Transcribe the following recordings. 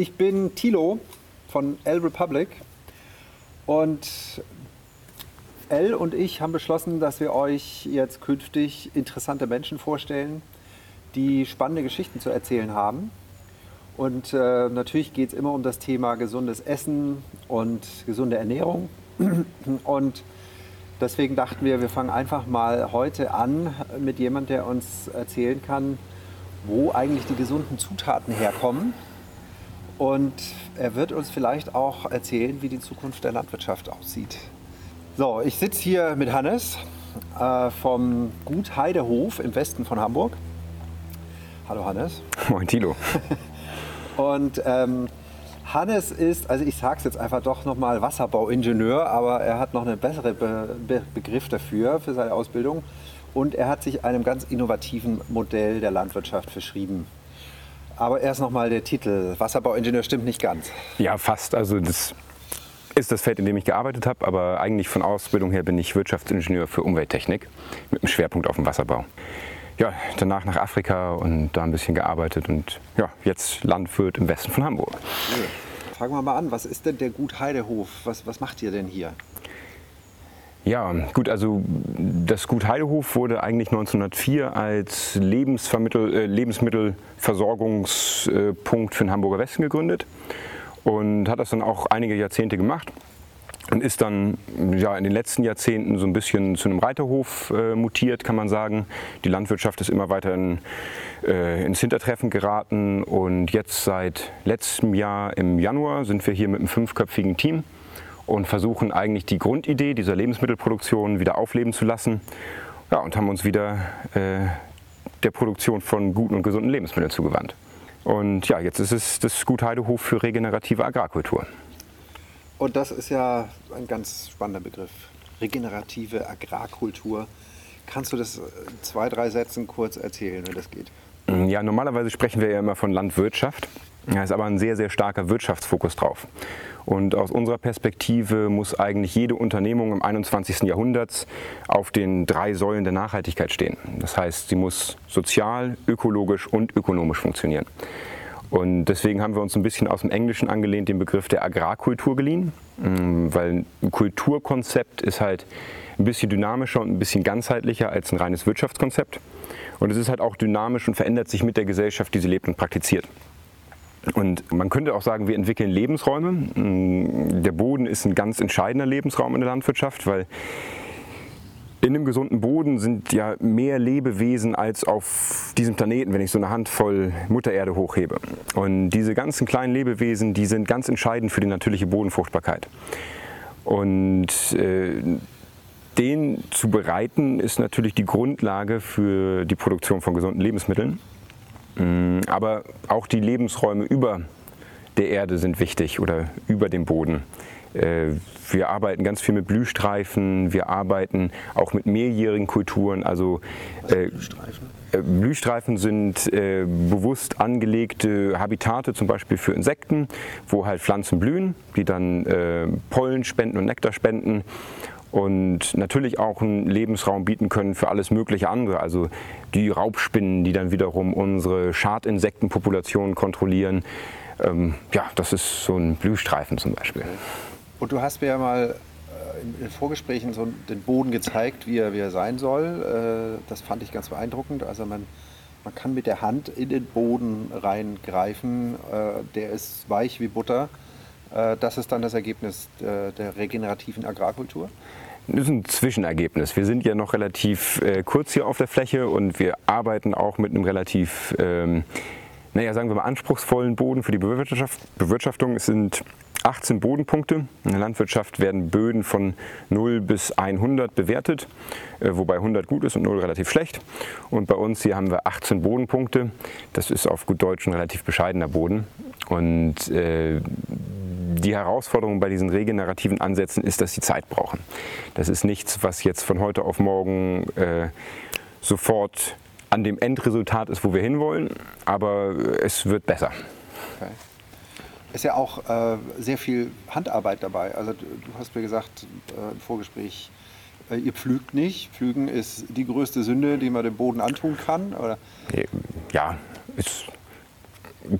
Ich bin Thilo von L Republic und L und ich haben beschlossen, dass wir euch jetzt künftig interessante Menschen vorstellen, die spannende Geschichten zu erzählen haben. Und äh, natürlich geht es immer um das Thema gesundes Essen und gesunde Ernährung. Und deswegen dachten wir, wir fangen einfach mal heute an mit jemandem, der uns erzählen kann, wo eigentlich die gesunden Zutaten herkommen. Und er wird uns vielleicht auch erzählen, wie die Zukunft der Landwirtschaft aussieht. So, ich sitze hier mit Hannes äh, vom Gut Heidehof im Westen von Hamburg. Hallo Hannes. Moin Tilo. Und ähm, Hannes ist, also ich sage es jetzt einfach doch nochmal Wasserbauingenieur, aber er hat noch einen besseren Be Be Begriff dafür, für seine Ausbildung. Und er hat sich einem ganz innovativen Modell der Landwirtschaft verschrieben. Aber erst nochmal der Titel. Wasserbauingenieur stimmt nicht ganz. Ja, fast. Also das ist das Feld, in dem ich gearbeitet habe, aber eigentlich von Ausbildung her bin ich Wirtschaftsingenieur für Umwelttechnik mit einem Schwerpunkt auf dem Wasserbau ja, danach nach Afrika und da ein bisschen gearbeitet und ja, jetzt Landwirt im Westen von Hamburg. Okay. Fangen wir mal an, was ist denn der Gut Heidehof? Was, was macht ihr denn hier? Ja, gut, also das Gut Heidehof wurde eigentlich 1904 als Lebensvermittel, äh, Lebensmittelversorgungspunkt für den Hamburger Westen gegründet und hat das dann auch einige Jahrzehnte gemacht und ist dann ja, in den letzten Jahrzehnten so ein bisschen zu einem Reiterhof äh, mutiert, kann man sagen. Die Landwirtschaft ist immer weiter in, äh, ins Hintertreffen geraten und jetzt seit letztem Jahr im Januar sind wir hier mit einem fünfköpfigen Team und versuchen eigentlich die Grundidee dieser Lebensmittelproduktion wieder aufleben zu lassen ja, und haben uns wieder äh, der Produktion von guten und gesunden Lebensmitteln zugewandt. Und ja, jetzt ist es das Gut Heidehof für regenerative Agrarkultur. Und das ist ja ein ganz spannender Begriff. Regenerative Agrarkultur. Kannst du das in zwei, drei Sätzen kurz erzählen, wenn das geht? Ja, normalerweise sprechen wir ja immer von Landwirtschaft. Da ist aber ein sehr, sehr starker Wirtschaftsfokus drauf. Und aus unserer Perspektive muss eigentlich jede Unternehmung im 21. Jahrhundert auf den drei Säulen der Nachhaltigkeit stehen. Das heißt, sie muss sozial, ökologisch und ökonomisch funktionieren. Und deswegen haben wir uns ein bisschen aus dem Englischen angelehnt den Begriff der Agrarkultur geliehen, mm, weil ein Kulturkonzept ist halt ein bisschen dynamischer und ein bisschen ganzheitlicher als ein reines Wirtschaftskonzept. Und es ist halt auch dynamisch und verändert sich mit der Gesellschaft, die sie lebt und praktiziert. Und man könnte auch sagen, wir entwickeln Lebensräume. Mm, der Boden ist ein ganz entscheidender Lebensraum in der Landwirtschaft, weil in einem gesunden Boden sind ja mehr Lebewesen als auf diesem Planeten, wenn ich so eine Handvoll Muttererde hochhebe. Und diese ganzen kleinen Lebewesen, die sind ganz entscheidend für die natürliche Bodenfruchtbarkeit. Und äh, den zu bereiten ist natürlich die Grundlage für die Produktion von gesunden Lebensmitteln. Mm, aber auch die Lebensräume über der Erde sind wichtig oder über dem Boden. Äh, wir arbeiten ganz viel mit Blühstreifen, wir arbeiten auch mit mehrjährigen Kulturen. Also äh, Blühstreifen? Äh, Blühstreifen sind bewusst angelegte Habitate, zum Beispiel für Insekten, wo halt Pflanzen blühen, die dann Pollen spenden und Nektar spenden und natürlich auch einen Lebensraum bieten können für alles mögliche andere. Also die Raubspinnen, die dann wiederum unsere Schadinsektenpopulationen kontrollieren. Ähm, ja, das ist so ein Blühstreifen zum Beispiel. Und du hast mir ja mal äh, in Vorgesprächen so den Boden gezeigt, wie er, wie er sein soll. Äh, das fand ich ganz beeindruckend. Also man, man kann mit der Hand in den Boden reingreifen. Äh, der ist weich wie Butter. Das ist dann das Ergebnis der regenerativen Agrarkultur. Das ist ein Zwischenergebnis. Wir sind ja noch relativ äh, kurz hier auf der Fläche und wir arbeiten auch mit einem relativ, ähm, naja, sagen wir mal, anspruchsvollen Boden für die Bewirtschaft Bewirtschaftung. Es sind 18 Bodenpunkte. In der Landwirtschaft werden Böden von 0 bis 100 bewertet, äh, wobei 100 gut ist und 0 relativ schlecht. Und bei uns hier haben wir 18 Bodenpunkte. Das ist auf gut Deutsch ein relativ bescheidener Boden. Und äh, die Herausforderung bei diesen regenerativen Ansätzen ist, dass sie Zeit brauchen. Das ist nichts, was jetzt von heute auf morgen äh, sofort an dem Endresultat ist, wo wir hinwollen, aber es wird besser. Okay ist ja auch äh, sehr viel Handarbeit dabei. Also du, du hast mir gesagt äh, im Vorgespräch, äh, ihr pflügt nicht. Pflügen ist die größte Sünde, die man dem Boden antun kann, oder? Ja, ist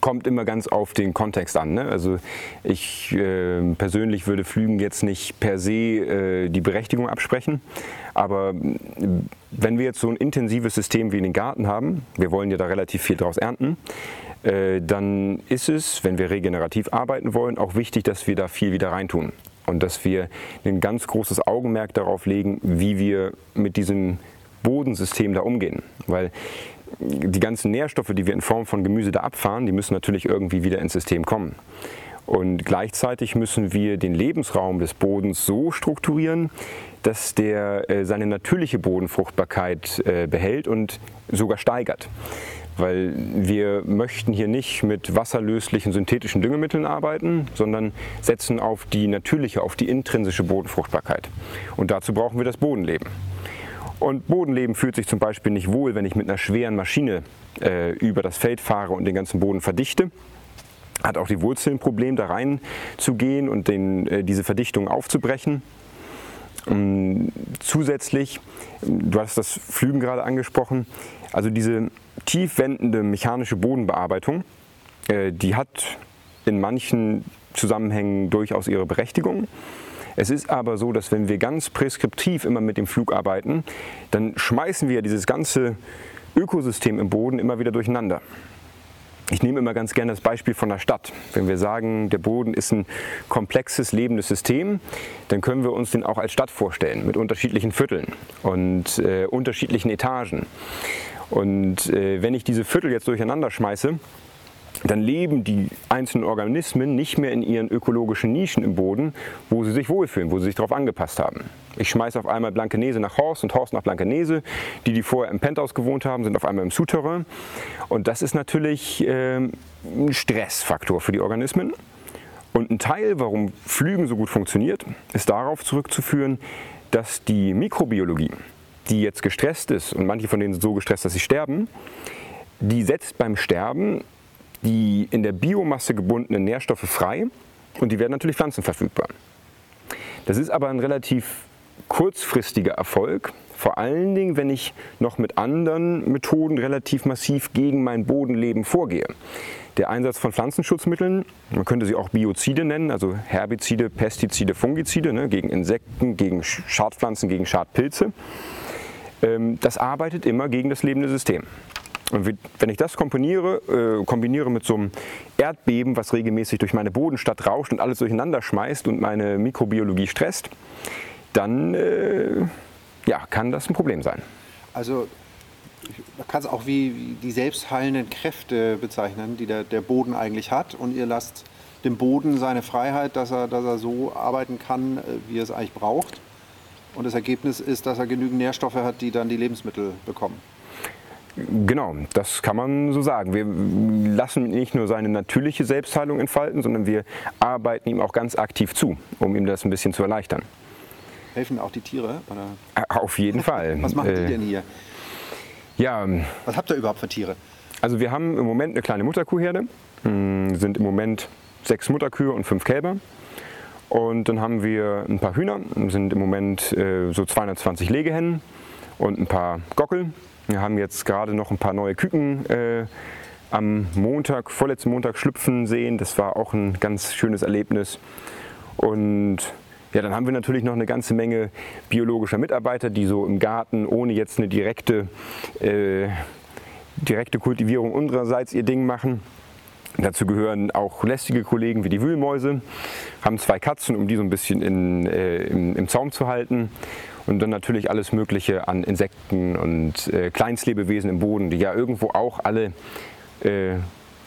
kommt immer ganz auf den Kontext an. Ne? Also ich äh, persönlich würde Flügen jetzt nicht per se äh, die Berechtigung absprechen, aber wenn wir jetzt so ein intensives System wie in den Garten haben, wir wollen ja da relativ viel draus ernten, äh, dann ist es, wenn wir regenerativ arbeiten wollen, auch wichtig, dass wir da viel wieder reintun und dass wir ein ganz großes Augenmerk darauf legen, wie wir mit diesem Bodensystem da umgehen. Weil die ganzen Nährstoffe, die wir in Form von Gemüse da abfahren, die müssen natürlich irgendwie wieder ins System kommen. Und gleichzeitig müssen wir den Lebensraum des Bodens so strukturieren, dass der äh, seine natürliche Bodenfruchtbarkeit äh, behält und sogar steigert. Weil wir möchten hier nicht mit wasserlöslichen synthetischen Düngemitteln arbeiten, sondern setzen auf die natürliche, auf die intrinsische Bodenfruchtbarkeit. Und dazu brauchen wir das Bodenleben. Und Bodenleben fühlt sich zum Beispiel nicht wohl, wenn ich mit einer schweren Maschine äh, über das Feld fahre und den ganzen Boden verdichte. Hat auch die Wurzeln ein Problem, da rein zu gehen und den, äh, diese Verdichtung aufzubrechen. Ähm, zusätzlich, du hast das Flügen gerade angesprochen, also diese tiefwendende mechanische Bodenbearbeitung, äh, die hat in manchen Zusammenhängen durchaus ihre Berechtigung. Es ist aber so, dass wenn wir ganz preskriptiv immer mit dem Flug arbeiten, dann schmeißen wir dieses ganze Ökosystem im Boden immer wieder durcheinander. Ich nehme immer ganz gerne das Beispiel von der Stadt. Wenn wir sagen, der Boden ist ein komplexes, lebendes System, dann können wir uns den auch als Stadt vorstellen, mit unterschiedlichen Vierteln und äh, unterschiedlichen Etagen. Und äh, wenn ich diese Viertel jetzt durcheinander schmeiße, dann leben die einzelnen Organismen nicht mehr in ihren ökologischen Nischen im Boden, wo sie sich wohlfühlen, wo sie sich darauf angepasst haben. Ich schmeiße auf einmal Blankenese nach Horst und Horst nach Blankenese. Die, die vorher im Penthouse gewohnt haben, sind auf einmal im Souterrain. Und das ist natürlich äh, ein Stressfaktor für die Organismen. Und ein Teil, warum Flügen so gut funktioniert, ist darauf zurückzuführen, dass die Mikrobiologie, die jetzt gestresst ist, und manche von denen sind so gestresst, dass sie sterben, die setzt beim Sterben die in der Biomasse gebundenen Nährstoffe frei und die werden natürlich pflanzenverfügbar. Das ist aber ein relativ kurzfristiger Erfolg, vor allen Dingen, wenn ich noch mit anderen Methoden relativ massiv gegen mein Bodenleben vorgehe. Der Einsatz von Pflanzenschutzmitteln, man könnte sie auch Biozide nennen, also Herbizide, Pestizide, Fungizide, ne, gegen Insekten, gegen Schadpflanzen, gegen Schadpilze, ähm, das arbeitet immer gegen das lebende System. Und wenn ich das kombiniere, äh, kombiniere mit so einem Erdbeben, was regelmäßig durch meine Bodenstadt rauscht und alles durcheinander schmeißt und meine Mikrobiologie stresst, dann äh, ja, kann das ein Problem sein. Also man kann es auch wie, die selbstheilenden Kräfte bezeichnen, die der, der Boden eigentlich hat. Und ihr lasst dem Boden seine Freiheit, dass er, dass er so arbeiten kann, äh, wie er es eigentlich braucht. Und das Ergebnis ist, dass er genügend Nährstoffe hat, die dann die Lebensmittel bekommen. Genau, das kann man so sagen. Wir lassen nicht nur seine natürliche Selbstheilung entfalten, sondern wir arbeiten ihm auch ganz aktiv zu, um ihm das ein bisschen zu erleichtern. Helfen auch die Tiere? Oder? Auf jeden Fall. Was machen die äh, denn hier? Ja. Ähm, Was habt ihr überhaupt für Tiere? Also wir haben im Moment eine kleine Mutterkuhherde, hm, sind im Moment sechs Mutterkühe und fünf Kälber. Und dann haben wir ein paar Hühner, sind im Moment äh, so 220 Legehennen und ein paar Gockel wir haben jetzt gerade noch ein paar neue Küken äh, am Montag, vorletzten Montag schlüpfen sehen. Das war auch ein ganz schönes Erlebnis. Und ja, dann haben wir natürlich noch eine ganze Menge biologischer Mitarbeiter, die so im Garten ohne jetzt eine direkte, äh, direkte Kultivierung unsererseits ihr Ding machen. Dazu gehören auch lästige Kollegen wie die Wühlmäuse, haben zwei Katzen, um die so ein bisschen in, äh, im, im Zaum zu halten. Und dann natürlich alles Mögliche an Insekten und äh, Kleinstlebewesen im Boden, die ja irgendwo auch alle äh,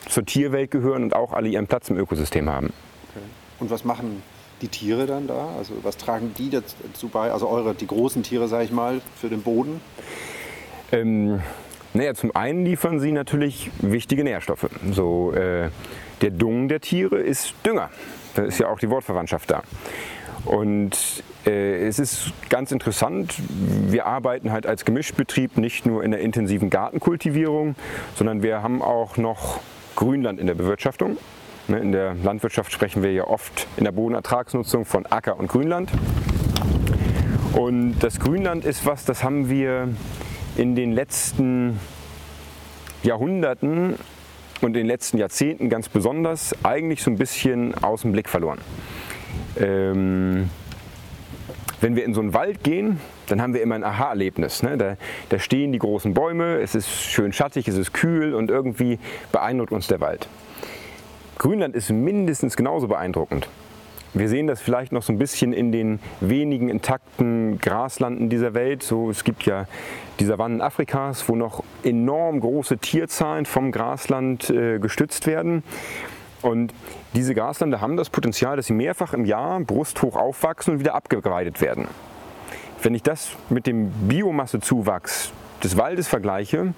zur Tierwelt gehören und auch alle ihren Platz im Ökosystem haben. Okay. Und was machen die Tiere dann da? Also was tragen die dazu bei? Also eure, die großen Tiere, sage ich mal, für den Boden? Ähm, naja, zum einen liefern sie natürlich wichtige Nährstoffe. So, äh, der Dung der Tiere ist Dünger. Da ist ja auch die Wortverwandtschaft da. Und äh, es ist ganz interessant, wir arbeiten halt als Gemischbetrieb nicht nur in der intensiven Gartenkultivierung, sondern wir haben auch noch Grünland in der Bewirtschaftung. Ne, in der Landwirtschaft sprechen wir ja oft in der Bodenertragsnutzung von Acker und Grünland. Und das Grünland ist was, das haben wir in den letzten Jahrhunderten und in den letzten Jahrzehnten ganz besonders eigentlich so ein bisschen aus dem Blick verloren. Ähm, wenn wir in so einen Wald gehen, dann haben wir immer ein Aha-Erlebnis. Ne? Da, da stehen die großen Bäume, es ist schön schattig, es ist kühl und irgendwie beeindruckt uns der Wald. Grünland ist mindestens genauso beeindruckend. Wir sehen das vielleicht noch so ein bisschen in den wenigen intakten Graslanden dieser Welt. So, es gibt ja die Savannen Afrikas, wo noch enorm große Tierzahlen vom Grasland äh, gestützt werden. Und diese Graslande haben das Potenzial, dass sie mehrfach im Jahr brusthoch aufwachsen und wieder abgeweidet werden. Wenn ich das mit dem Biomassezuwachs des Waldes vergleiche,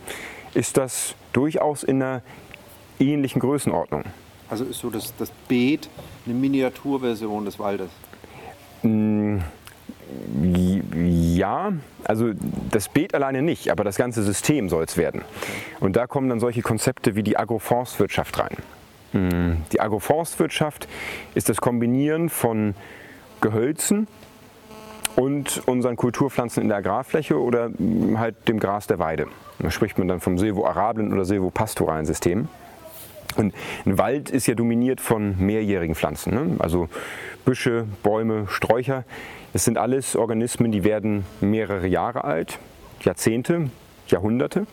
ist das durchaus in einer ähnlichen Größenordnung. Also ist so das, das Beet eine Miniaturversion des Waldes? Mm, ja, also das Beet alleine nicht, aber das ganze System soll es werden. Und da kommen dann solche Konzepte wie die Agroforstwirtschaft rein. Mm, die Agroforstwirtschaft ist das Kombinieren von Gehölzen und unseren Kulturpflanzen in der Agrarfläche oder halt dem Gras der Weide. Da spricht man dann vom silvoarablen oder silvopastoralen System. Und ein Wald ist ja dominiert von mehrjährigen Pflanzen, ne? also Büsche, Bäume, Sträucher. Das sind alles Organismen, die werden mehrere Jahre alt, Jahrzehnte, Jahrhunderte.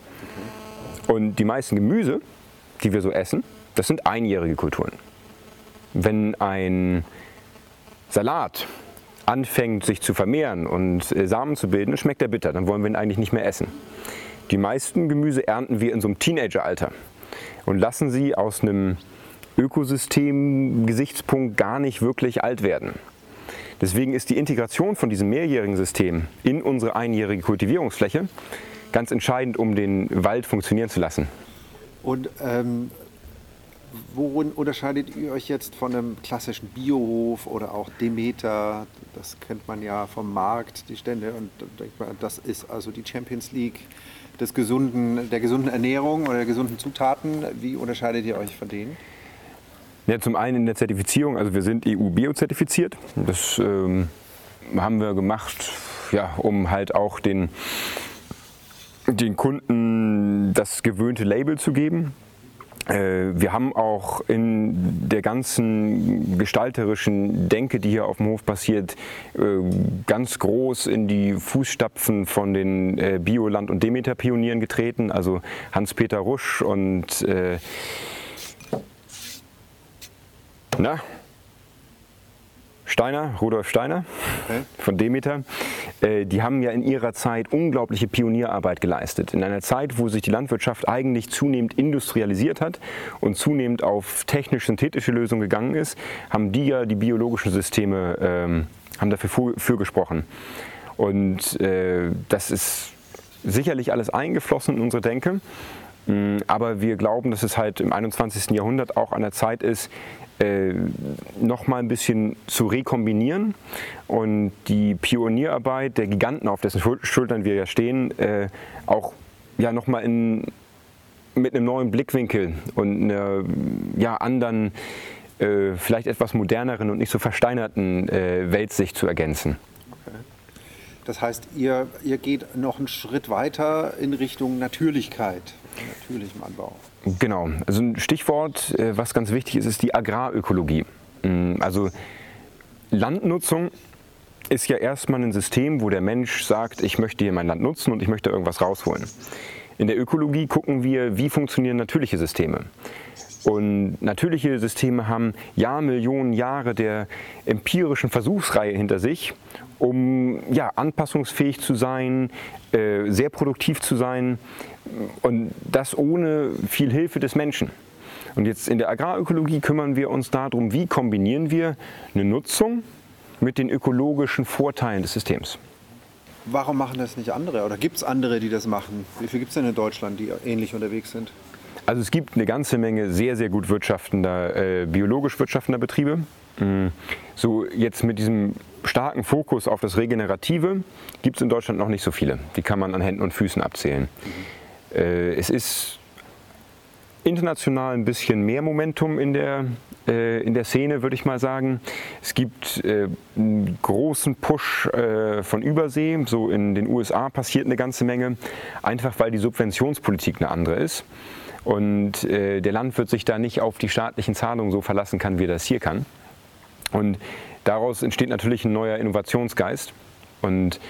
Und die meisten Gemüse, die wir so essen, das sind einjährige Kulturen. Wenn ein Salat anfängt sich zu vermehren und äh, Samen zu bilden, schmeckt er bitter, dann wollen wir ihn eigentlich nicht mehr essen. Die meisten Gemüse ernten wir in so einem Teenageralter und lassen sie aus einem Ökosystem-Gesichtspunkt gar nicht wirklich alt werden. Deswegen ist die Integration von diesem mehrjährigen System in unsere einjährige Kultivierungsfläche ganz entscheidend, um den Wald funktionieren zu lassen. Und ähm, worin unterscheidet ihr euch jetzt von einem klassischen Biohof oder auch Demeter? Das kennt man ja vom Markt, die Stände. Und das ist also die Champions League des gesunden, der gesunden Ernährung oder der gesunden Zutaten. Wie unterscheidet ihr euch von denen? Ja, zum einen in der Zertifizierung, also wir sind EU-Bio-zertifiziert. Das ähm, haben wir gemacht, ja, um halt auch den, den Kunden das gewöhnte Label zu geben. Äh, wir haben auch in der ganzen gestalterischen Denke, die hier auf dem Hof passiert, äh, ganz groß in die Fußstapfen von den äh, Bioland- und Demeter-Pionieren getreten, also Hans-Peter Rusch und na, Steiner, Rudolf Steiner okay. von Demeter, äh, die haben ja in ihrer Zeit unglaubliche Pionierarbeit geleistet. In einer Zeit, wo sich die Landwirtschaft eigentlich zunehmend industrialisiert hat und zunehmend auf technisch-synthetische Lösungen gegangen ist, haben die ja die biologischen Systeme ähm, haben dafür für gesprochen. Und äh, das ist sicherlich alles eingeflossen in unsere Denke. Mm, aber wir glauben, dass es halt im 21. Jahrhundert auch an der Zeit ist, äh, noch mal ein bisschen zu rekombinieren und die Pionierarbeit der Giganten, auf dessen Schultern wir ja stehen, äh, auch ja, noch mal in, mit einem neuen Blickwinkel und einer ja, anderen, äh, vielleicht etwas moderneren und nicht so versteinerten äh, Weltsicht zu ergänzen. Das heißt, ihr, ihr geht noch einen Schritt weiter in Richtung Natürlichkeit, natürlichem Anbau. Genau. Also ein Stichwort, äh, was ganz wichtig ist, ist die Agrarökologie. Mm, also Landnutzung ist ja erstmal ein System, wo der Mensch sagt, ich möchte hier mein Land nutzen und ich möchte irgendwas rausholen. In der Ökologie gucken wir, wie funktionieren natürliche Systeme. Und natürliche Systeme haben Jahrmillionen Jahre der empirischen Versuchsreihe hinter sich, um ja, anpassungsfähig zu sein, äh, sehr produktiv zu sein und das ohne viel Hilfe des Menschen. Und jetzt in der Agrarökologie kümmern wir uns darum, wie kombinieren wir eine Nutzung mit den ökologischen Vorteilen des Systems. Warum machen das nicht andere? Oder gibt es andere, die das machen? Wie viele gibt es denn in Deutschland, die ähnlich unterwegs sind? Also es gibt eine ganze Menge sehr, sehr gut wirtschaftender, äh, biologisch wirtschaftender Betriebe. Mhm. So jetzt mit diesem starken Fokus auf das Regenerative gibt es in Deutschland noch nicht so viele. Die kann man an Händen und Füßen abzählen. Äh, es ist international ein bisschen mehr Momentum in der, äh, in der Szene, würde ich mal sagen. Es gibt äh, einen großen Push äh, von Übersee. So in den USA passiert eine ganze Menge, einfach weil die Subventionspolitik eine andere ist. Und äh, der Landwirt sich da nicht auf die staatlichen Zahlungen so verlassen kann, wie er das hier kann. Und daraus entsteht natürlich ein neuer Innovationsgeist. Und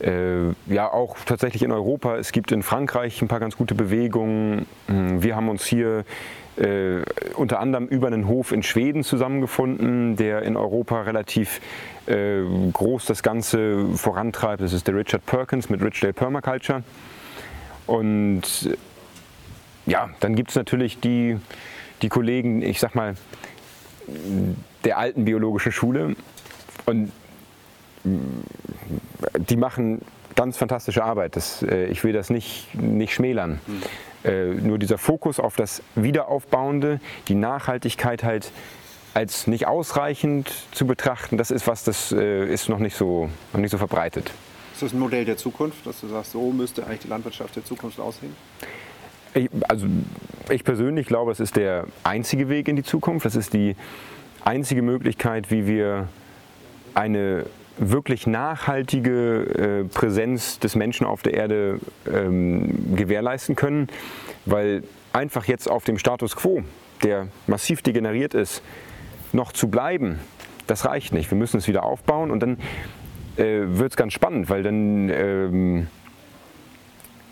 äh, ja, auch tatsächlich in Europa. Es gibt in Frankreich ein paar ganz gute Bewegungen. Hm, wir haben uns hier äh, unter anderem über einen Hof in Schweden zusammengefunden, der in Europa relativ äh, groß das Ganze vorantreibt. Das ist der Richard Perkins mit Richdale Permaculture. Und ja, dann gibt es natürlich die, die Kollegen, ich sag mal, der alten biologischen Schule. Und die machen ganz fantastische Arbeit. Das, äh, ich will das nicht, nicht schmälern. Mhm. Äh, nur dieser Fokus auf das Wiederaufbauende, die Nachhaltigkeit halt als nicht ausreichend zu betrachten, das ist was, das äh, ist noch nicht, so, noch nicht so verbreitet. Ist das ein Modell der Zukunft, dass du sagst, so müsste eigentlich die Landwirtschaft der Zukunft aussehen? Ich, also ich persönlich glaube, es ist der einzige Weg in die Zukunft. Das ist die einzige Möglichkeit, wie wir eine wirklich nachhaltige äh, Präsenz des Menschen auf der Erde ähm, gewährleisten können, weil einfach jetzt auf dem Status quo, der massiv degeneriert ist, noch zu bleiben, das reicht nicht. Wir müssen es wieder aufbauen und dann äh, wird es ganz spannend, weil dann, ähm,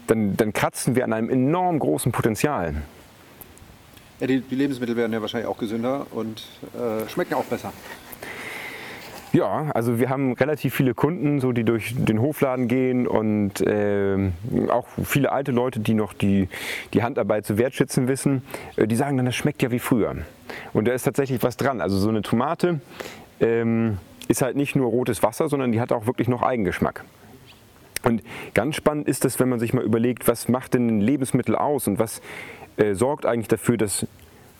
dann, dann kratzen wir an einem enorm großen Potenzial. Ja, die, die Lebensmittel werden ja wahrscheinlich auch gesünder und äh, schmecken auch besser. Ja, also wir haben relativ viele Kunden, so, die durch den Hofladen gehen und äh, auch viele alte Leute, die noch die, die Handarbeit zu wertschätzen wissen, äh, die sagen dann, das schmeckt ja wie früher. Und da ist tatsächlich was dran. Also so eine Tomate ähm, ist halt nicht nur rotes Wasser, sondern die hat auch wirklich noch Eigengeschmack. Und ganz spannend ist es, wenn man sich mal überlegt, was macht denn ein Lebensmittel aus und was äh, sorgt eigentlich dafür, dass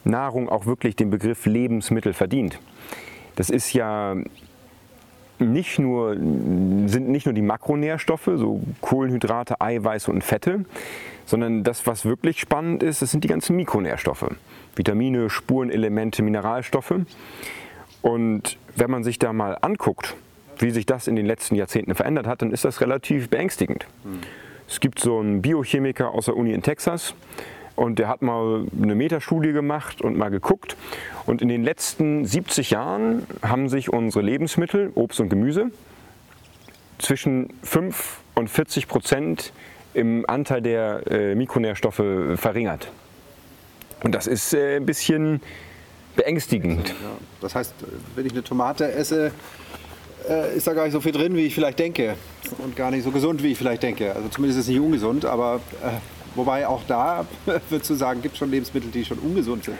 Nahrung auch wirklich den Begriff Lebensmittel verdient. Das ist ja nicht nur, sind nicht nur die Makronährstoffe, so Kohlenhydrate, Eiweiße und Fette, sondern das, was wirklich spannend ist, das sind die ganzen Mikronährstoffe. Vitamine, Spurenelemente, Mineralstoffe. Und wenn man sich da mal anguckt, wie sich das in den letzten Jahrzehnten verändert hat, dann ist das relativ beängstigend. Mhm. Es gibt so einen Biochemiker aus der Uni in Texas, und der hat mal eine Metastudie gemacht und mal geguckt. Und in den letzten 70 Jahren haben sich unsere Lebensmittel, Obst und Gemüse, zwischen 5 und 40 Prozent im Anteil der äh, Mikronährstoffe verringert. Und das ist äh, ein bisschen beängstigend. Ja, das heißt, wenn ich eine Tomate esse, äh, ist da gar nicht so viel drin, wie ich vielleicht denke. Und gar nicht so gesund, wie ich vielleicht denke. Also zumindest ist es nicht ungesund, aber äh, Wobei auch da, würdest du sagen, gibt es schon Lebensmittel, die schon ungesund sind?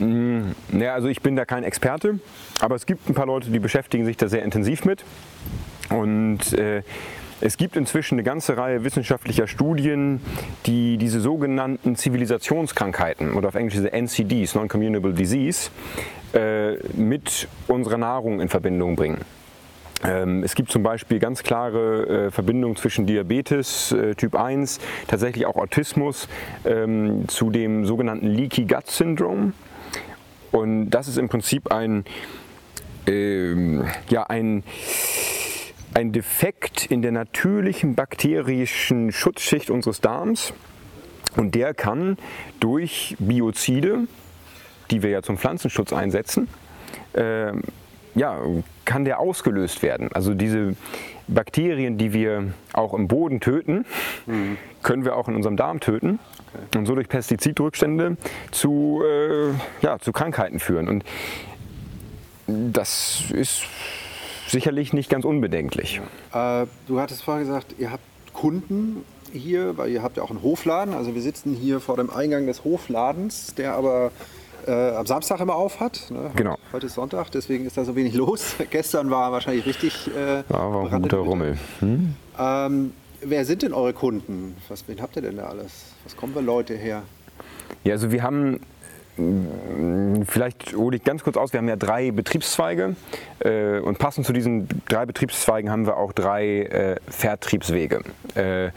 Mm, ja, also ich bin da kein Experte, aber es gibt ein paar Leute, die beschäftigen sich da sehr intensiv mit. Und äh, es gibt inzwischen eine ganze Reihe wissenschaftlicher Studien, die diese sogenannten Zivilisationskrankheiten oder auf Englisch diese NCDs, Non-Communicable Disease, äh, mit unserer Nahrung in Verbindung bringen. Ähm, es gibt zum Beispiel ganz klare äh, Verbindungen zwischen Diabetes äh, Typ 1, tatsächlich auch Autismus, ähm, zu dem sogenannten Leaky Gut Syndrome. Und das ist im Prinzip ein, ähm, ja, ein, ein Defekt in der natürlichen bakterischen Schutzschicht unseres Darms. Und der kann durch Biozide, die wir ja zum Pflanzenschutz einsetzen, äh, ja, kann der ausgelöst werden. Also diese Bakterien, die wir auch im Boden töten, mhm. können wir auch in unserem Darm töten okay. und so durch Pestizidrückstände zu, äh, ja, zu Krankheiten führen. Und das ist sicherlich nicht ganz unbedenklich. Äh, du hattest vorher gesagt, ihr habt Kunden hier, weil ihr habt ja auch einen Hofladen. Also wir sitzen hier vor dem Eingang des Hofladens, der aber äh, am Samstag immer auf hat. Ne? Genau. Heute ist Sonntag, deswegen ist da so wenig los. Gestern war wahrscheinlich richtig. Äh, ja, war ein guter Rummel. Hm? Ähm, wer sind denn eure Kunden? Was, wen habt ihr denn da alles? Was kommen wir Leute her? Ja, also wir haben Vielleicht hole ich ganz kurz aus, wir haben ja drei Betriebszweige äh, und passend zu diesen drei Betriebszweigen haben wir auch drei äh, Vertriebswege. Äh,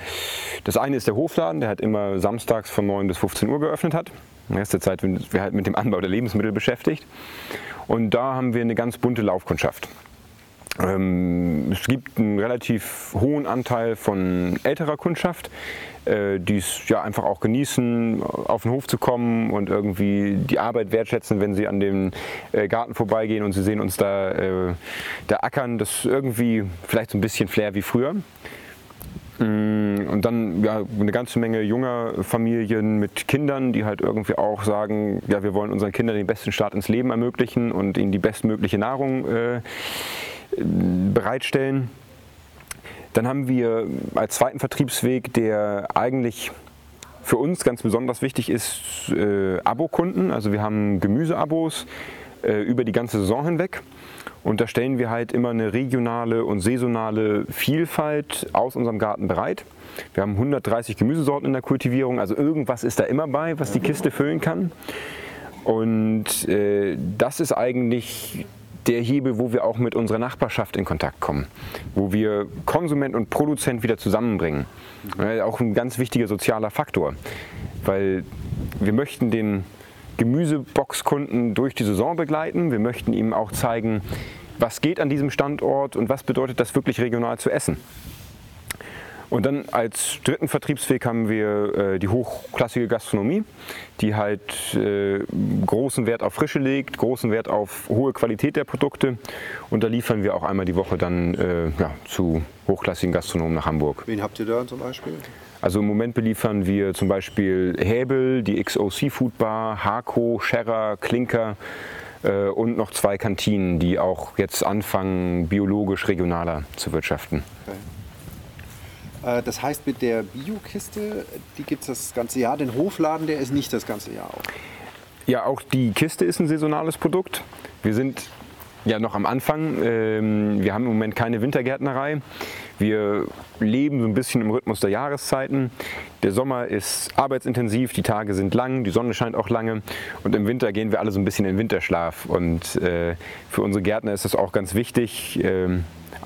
das eine ist der Hofladen, der hat immer samstags von 9 bis 15 Uhr geöffnet hat. In erster Zeit sind wir halt mit dem Anbau der Lebensmittel beschäftigt. Und da haben wir eine ganz bunte Laufkundschaft. Ähm, es gibt einen relativ hohen Anteil von älterer Kundschaft, äh, die es ja einfach auch genießen, auf den Hof zu kommen und irgendwie die Arbeit wertschätzen, wenn sie an dem äh, Garten vorbeigehen und sie sehen uns da, äh, da ackern. Das ist irgendwie vielleicht so ein bisschen Flair wie früher. Mm, und dann ja, eine ganze Menge junger Familien mit Kindern, die halt irgendwie auch sagen, ja, wir wollen unseren Kindern den besten Start ins Leben ermöglichen und ihnen die bestmögliche Nahrung äh, bereitstellen. Dann haben wir als zweiten Vertriebsweg, der eigentlich für uns ganz besonders wichtig ist, äh, Abokunden. Also wir haben Gemüseabos äh, über die ganze Saison hinweg. Und da stellen wir halt immer eine regionale und saisonale Vielfalt aus unserem Garten bereit. Wir haben 130 Gemüsesorten in der Kultivierung, also irgendwas ist da immer bei, was die Kiste füllen kann. Und äh, das ist eigentlich der Hebel, wo wir auch mit unserer Nachbarschaft in Kontakt kommen, wo wir Konsument und Produzent wieder zusammenbringen. Mhm. Auch ein ganz wichtiger sozialer Faktor, weil wir möchten den Gemüseboxkunden durch die Saison begleiten. Wir möchten ihm auch zeigen, was geht an diesem Standort und was bedeutet das wirklich regional zu essen. Und dann als dritten Vertriebsweg haben wir äh, die hochklassige Gastronomie, die halt äh, großen Wert auf Frische legt, großen Wert auf hohe Qualität der Produkte. Und da liefern wir auch einmal die Woche dann äh, ja, zu hochklassigen Gastronomen nach Hamburg. Wen habt ihr da zum Beispiel? Also im Moment beliefern wir zum Beispiel Häbel, die XO Seafood Bar, Hako, Scherrer, Klinker äh, und noch zwei Kantinen, die auch jetzt anfangen, biologisch regionaler zu wirtschaften. Okay. Äh, das heißt, mit der Biokiste, die gibt es das ganze Jahr. Den Hofladen, der ist nicht das ganze Jahr auch. Ja, auch die Kiste ist ein saisonales Produkt. Wir sind ja noch am Anfang. Ähm, wir haben im Moment keine Wintergärtnerei. Wir leben so ein bisschen im Rhythmus der Jahreszeiten. Der Sommer ist arbeitsintensiv, die Tage sind lang, die Sonne scheint auch lange und im Winter gehen wir alle so ein bisschen in Winterschlaf. Und äh, für unsere Gärtner ist das auch ganz wichtig.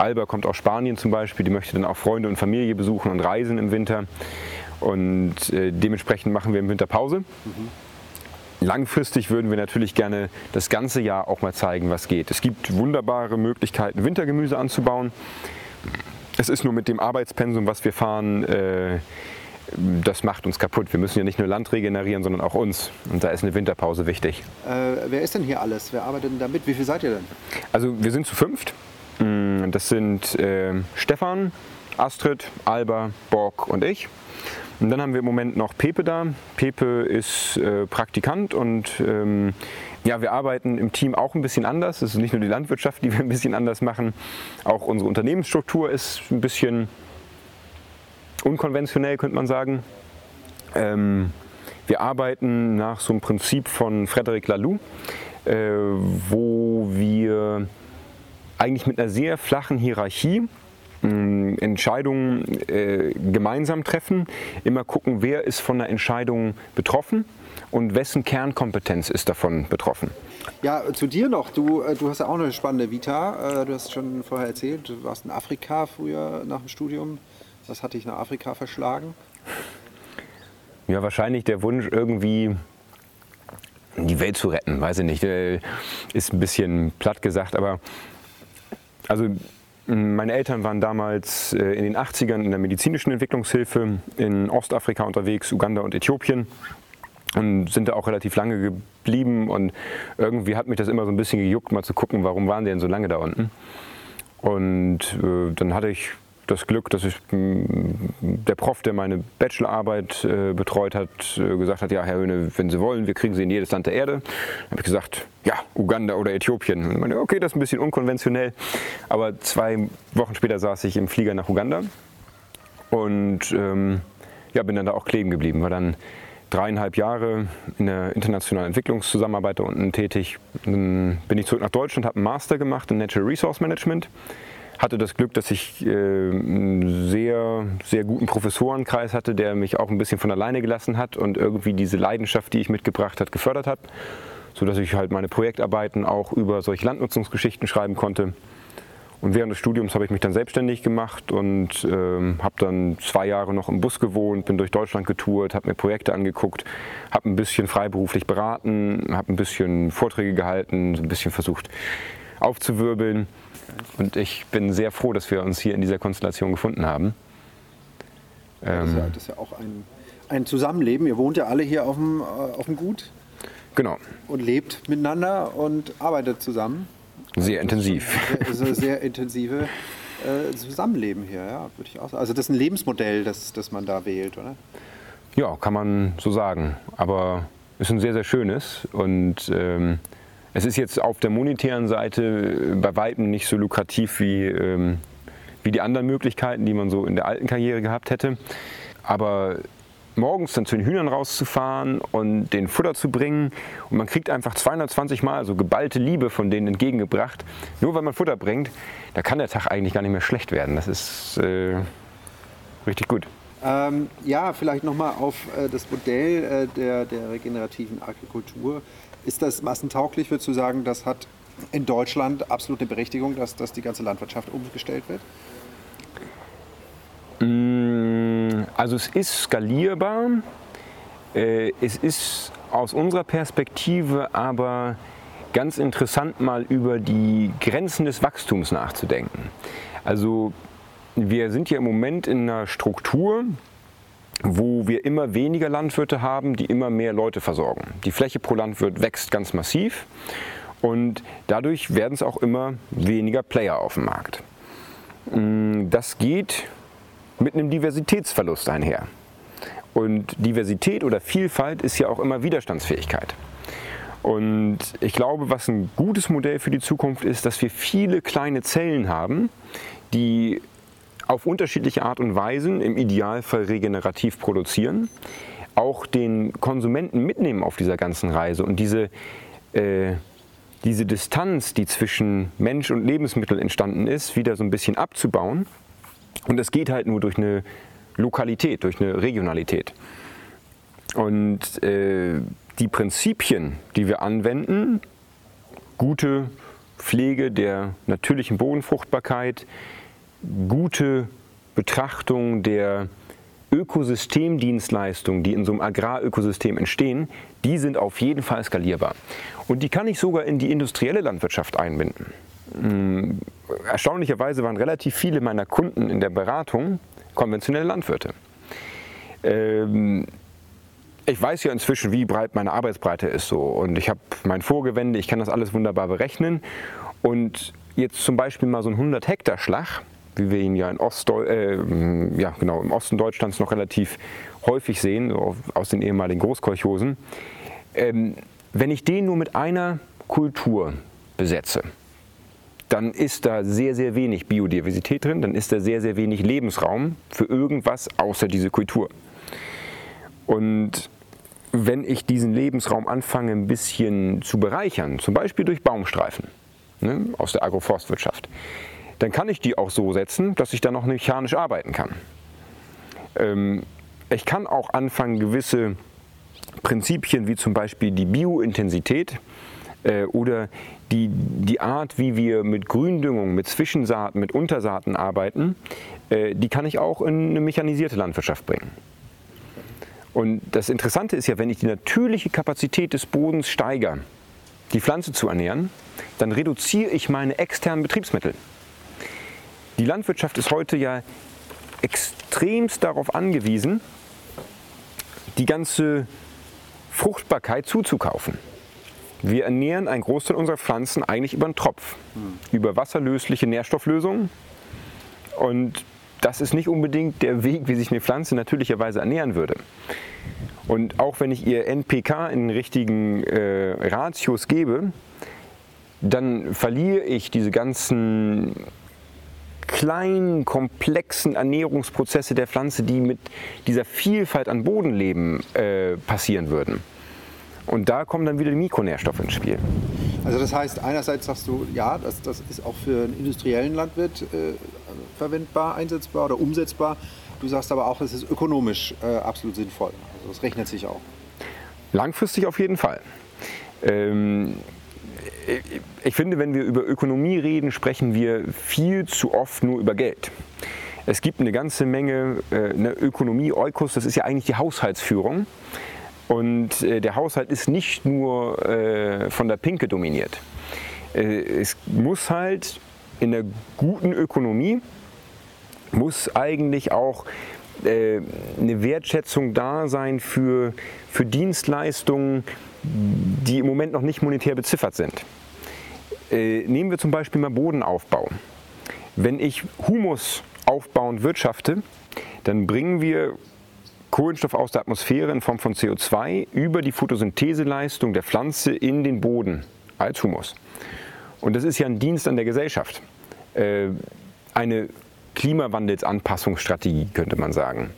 Alba kommt aus Spanien zum Beispiel, die möchte dann auch Freunde und Familie besuchen und reisen im Winter. Und äh, dementsprechend machen wir im Winter Pause. Mhm. Langfristig würden wir natürlich gerne das ganze Jahr auch mal zeigen, was geht. Es gibt wunderbare Möglichkeiten, Wintergemüse anzubauen. Es ist nur mit dem Arbeitspensum, was wir fahren, äh, das macht uns kaputt. Wir müssen ja nicht nur Land regenerieren, sondern auch uns. Und da ist eine Winterpause wichtig. Äh, wer ist denn hier alles? Wer arbeitet denn da mit? Wie viel seid ihr denn? Also wir sind zu fünft. Mm, das sind äh, Stefan, Astrid, Alba, Borg und ich. Und dann haben wir im Moment noch Pepe da. Pepe ist äh, Praktikant und ähm, ja, wir arbeiten im Team auch ein bisschen anders. Es ist nicht nur die Landwirtschaft, die wir ein bisschen anders machen. Auch unsere Unternehmensstruktur ist ein bisschen unkonventionell, könnte man sagen. Ähm, wir arbeiten nach so einem Prinzip von Frederic Laloux, äh, wo wir eigentlich mit einer sehr flachen Hierarchie äh, Entscheidungen äh, gemeinsam treffen, immer gucken, wer ist von der Entscheidung betroffen und wessen Kernkompetenz ist davon betroffen. Ja, zu dir noch. Du, äh, du hast ja auch eine spannende Vita. Äh, du hast schon vorher erzählt, du warst in Afrika früher nach dem Studium. Was hat dich nach Afrika verschlagen? Ja, wahrscheinlich der Wunsch, irgendwie die Welt zu retten. Weiß ich nicht. Ist ein bisschen platt gesagt, aber also meine Eltern waren damals äh, in den 80ern in der medizinischen Entwicklungshilfe in Ostafrika unterwegs, Uganda und Äthiopien und sind da auch relativ lange geblieben und irgendwie hat mich das immer so ein bisschen gejuckt, mal zu gucken, warum waren die denn so lange da unten. Und äh, dann hatte ich das Glück, dass ich, der Prof, der meine Bachelorarbeit äh, betreut hat, äh, gesagt hat, ja, Herr Höhne, wenn Sie wollen, wir kriegen Sie in jedes Land der Erde. Dann habe ich gesagt, ja, Uganda oder Äthiopien. Und ich meine, okay, das ist ein bisschen unkonventionell. Aber zwei Wochen später saß ich im Flieger nach Uganda und ähm, ja, bin dann da auch kleben geblieben. War dann dreieinhalb Jahre in der internationalen Entwicklungszusammenarbeit da unten tätig. Dann bin ich zurück nach Deutschland, habe einen Master gemacht in Natural Resource Management hatte das Glück, dass ich äh, einen sehr, sehr guten Professorenkreis hatte, der mich auch ein bisschen von alleine gelassen hat und irgendwie diese Leidenschaft, die ich mitgebracht hat, gefördert hat, sodass ich halt meine Projektarbeiten auch über solche Landnutzungsgeschichten schreiben konnte. Und während des Studiums habe ich mich dann selbstständig gemacht und ähm, habe dann zwei Jahre noch im Bus gewohnt, bin durch Deutschland getourt, habe mir Projekte angeguckt, habe ein bisschen freiberuflich beraten, habe ein bisschen Vorträge gehalten, so ein bisschen versucht, aufzuwirbeln. Und ich bin sehr froh, dass wir uns hier in dieser Konstellation gefunden haben. Das ist ja, das ist ja auch ein, ein Zusammenleben. Ihr wohnt ja alle hier auf dem, äh, auf dem Gut Genau, und lebt miteinander und arbeitet zusammen. sehr intensiv. Also sehr, sehr intensive äh, Zusammenleben hier, ja, würde ich auch sagen. Also das ist ein Lebensmodell, das, das man da wählt, oder? Ja, kann man so sagen. Aber es ist ein sehr, sehr schönes. Und ähm, es ist jetzt auf der monetären Seite bei Weitem nicht so lukrativ wie, ähm, wie die anderen Möglichkeiten, die man so in der alten Karriere gehabt hätte. Aber morgens dann zu den Hühnern rauszufahren und den Futter zu bringen und man kriegt einfach 220 Mal so geballte Liebe von denen entgegengebracht, nur weil man Futter bringt, da kann der Tag eigentlich gar nicht mehr schlecht werden. Das ist äh, richtig gut. Ähm, ja, vielleicht nochmal auf äh, das Modell äh, der, der regenerativen Agrikultur. Ist das massentauglich? Würdest du sagen, das hat in Deutschland absolute Berechtigung, dass, dass die ganze Landwirtschaft umgestellt wird? Mm, Also es ist skalierbar. Äh, Es ist aus unserer Perspektive aber ganz interessant, mal über die Grenzen des Wachstums nachzudenken. Also wir sind ja im Moment in einer Struktur, wo wir immer weniger Landwirte haben, die immer mehr Leute versorgen. Die Fläche pro Landwirt wächst ganz massiv und dadurch werden es auch immer weniger Player auf dem Markt. Mm, Das geht mit einem Diversitätsverlust einher. Und Diversität oder Vielfalt ist ja auch immer Widerstandsfähigkeit. Und ich glaube, was ein gutes Modell für die Zukunft ist, dass wir viele kleine Zellen haben, die auf unterschiedliche Art und Weisen, im Idealfall regenerativ produzieren, auch den Konsumenten mitnehmen auf dieser ganzen Reise und diese, äh, diese Distanz, die zwischen Mensch und Lebensmittel entstanden ist, wieder so ein bisschen abzubauen. Und das geht halt nur durch eine Lokalität, durch eine Regionalität. Und äh, die Prinzipien, die wir anwenden, gute Pflege der natürlichen Bodenfruchtbarkeit, gute Betrachtung der Ökosystemdienstleistungen, die in so einem Agrarökosystem entstehen, die sind auf jeden Fall skalierbar. Und die kann ich sogar in die industrielle Landwirtschaft einbinden. Mm, Erstaunlicherweise waren relativ viele meiner Kunden in der Beratung konventionelle Landwirte. Ähm, ich weiß ja inzwischen, wie breit meine Arbeitsbreite ist so und ich habe mein Vorgewende, ich kann das alles wunderbar berechnen und jetzt zum Beispiel mal so ein 100 Hektar Schlag, wie wir ihn ja, in äh, ja genau, im Osten Deutschlands noch relativ häufig sehen, aus den ehemaligen Großkolchosen, ähm, wenn ich den nur mit einer Kultur besetze, dann ist da sehr, sehr wenig Biodiversität drin, dann ist da sehr, sehr wenig Lebensraum für irgendwas außer diese Kultur. Und wenn ich diesen Lebensraum anfange ein bisschen zu bereichern, zum Beispiel durch Baumstreifen ne, aus der Agroforstwirtschaft, dann kann ich die auch so setzen, dass ich da noch mechanisch arbeiten kann. Ähm, ich kann auch anfangen, gewisse Prinzipien wie zum Beispiel die Biointensität äh, oder die, die Art, wie wir mit Gründüngung, mit Zwischensaaten, mit Untersaaten arbeiten, äh, die kann ich auch in eine mechanisierte Landwirtschaft bringen. Und das Interessante ist ja, wenn ich die natürliche Kapazität des Bodens steigere, die Pflanze zu ernähren, dann reduziere ich meine externen Betriebsmittel. Die Landwirtschaft ist heute ja extremst darauf angewiesen, die ganze Fruchtbarkeit zuzukaufen. Wir ernähren einen Großteil unserer Pflanzen eigentlich über einen Tropf, über wasserlösliche Nährstofflösungen. Und das ist nicht unbedingt der Weg, wie sich eine Pflanze natürlicherweise ernähren würde. Und auch wenn ich ihr NPK in den richtigen äh, Ratios gebe, dann verliere ich diese ganzen kleinen, komplexen Ernährungsprozesse der Pflanze, die mit dieser Vielfalt an Bodenleben äh, passieren würden. Und da kommen dann wieder die Mikronährstoffe ins Spiel. Also das heißt, einerseits sagst du, ja, das, das ist auch für einen industriellen Landwirt äh, verwendbar, einsetzbar oder umsetzbar. Du sagst aber auch, es ist ökonomisch äh, absolut sinnvoll. Also es rechnet sich auch. Langfristig auf jeden Fall. Ähm, ich finde, wenn wir über Ökonomie reden, sprechen wir viel zu oft nur über Geld. Es gibt eine ganze Menge, äh, eine Ökonomie, Eukos, das ist ja eigentlich die Haushaltsführung. Und äh, der Haushalt ist nicht nur äh, von der Pinke dominiert. Äh, es muss halt in der guten Ökonomie, muss eigentlich auch äh, eine Wertschätzung da sein für, für Dienstleistungen, die im Moment noch nicht monetär beziffert sind. Äh, nehmen wir zum Beispiel mal Bodenaufbau. Wenn ich Humus aufbauend wirtschafte, dann bringen wir Kohlenstoff aus der Atmosphäre in Form von CO2 über die Photosyntheseleistung der Pflanze in den Boden als Humus. Und das ist ja ein Dienst an der Gesellschaft. Äh, eine Klimawandelsanpassungsstrategie könnte man sagen.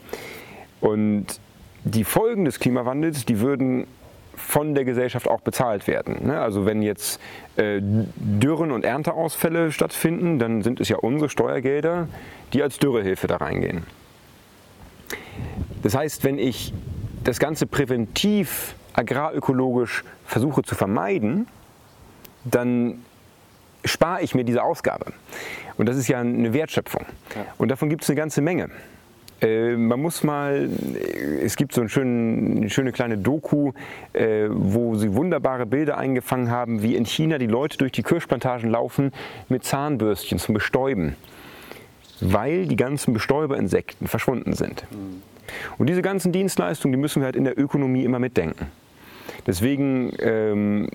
Und die Folgen des Klimawandels, die würden von der Gesellschaft auch bezahlt werden. Ne? Also wenn jetzt äh, Dürren und Ernteausfälle stattfinden, dann sind es ja unsere Steuergelder, die als Dürrehilfe da reingehen. Das heißt, wenn ich das Ganze präventiv agrarökologisch versuche zu vermeiden, dann spare ich mir diese Ausgabe. Und das ist ja eine Wertschöpfung. Und davon gibt es eine ganze Menge. Äh, man muss mal, es gibt so ein schön, eine schöne kleine Doku, äh, wo sie wunderbare Bilder eingefangen haben, wie in China die Leute durch die Kirschplantagen laufen mit Zahnbürstchen zum Bestäuben, weil die ganzen Bestäuberinsekten verschwunden sind. Mhm. Und diese ganzen Dienstleistungen, die müssen wir halt in der Ökonomie immer mitdenken. Deswegen, ähm,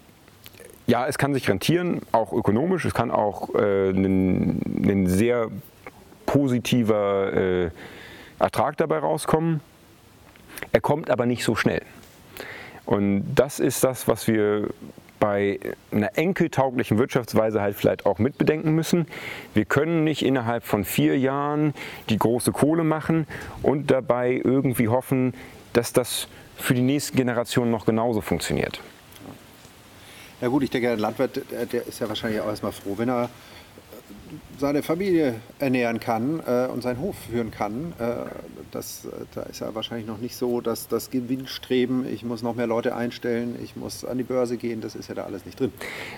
ja, es kann sich rentieren, auch ökonomisch, es kann auch äh, ein, ein, sehr positiver äh, Ertrag dabei rauskommen. Er kommt aber nicht so schnell. Und das ist das, was wir bei einer enkeltauglichen Wirtschaftsweise halt vielleicht auch mitbedenken müssen. Wir können nicht innerhalb von vier Jahren die große Kohle machen und dabei irgendwie hoffen, dass das für die nächsten Generationen noch genauso funktioniert. Ja gut, ich denke, der Landwirt, der ist ja wahrscheinlich auch erstmal froh, wenn er seine Familie ernähren kann äh, und seinen Hof führen kann. Äh, das, äh, da ist ja wahrscheinlich noch nicht so, dass das Gewinnstreben, ich muss noch mehr Leute einstellen, ich muss an die Börse gehen, das ist ja da alles nicht drin.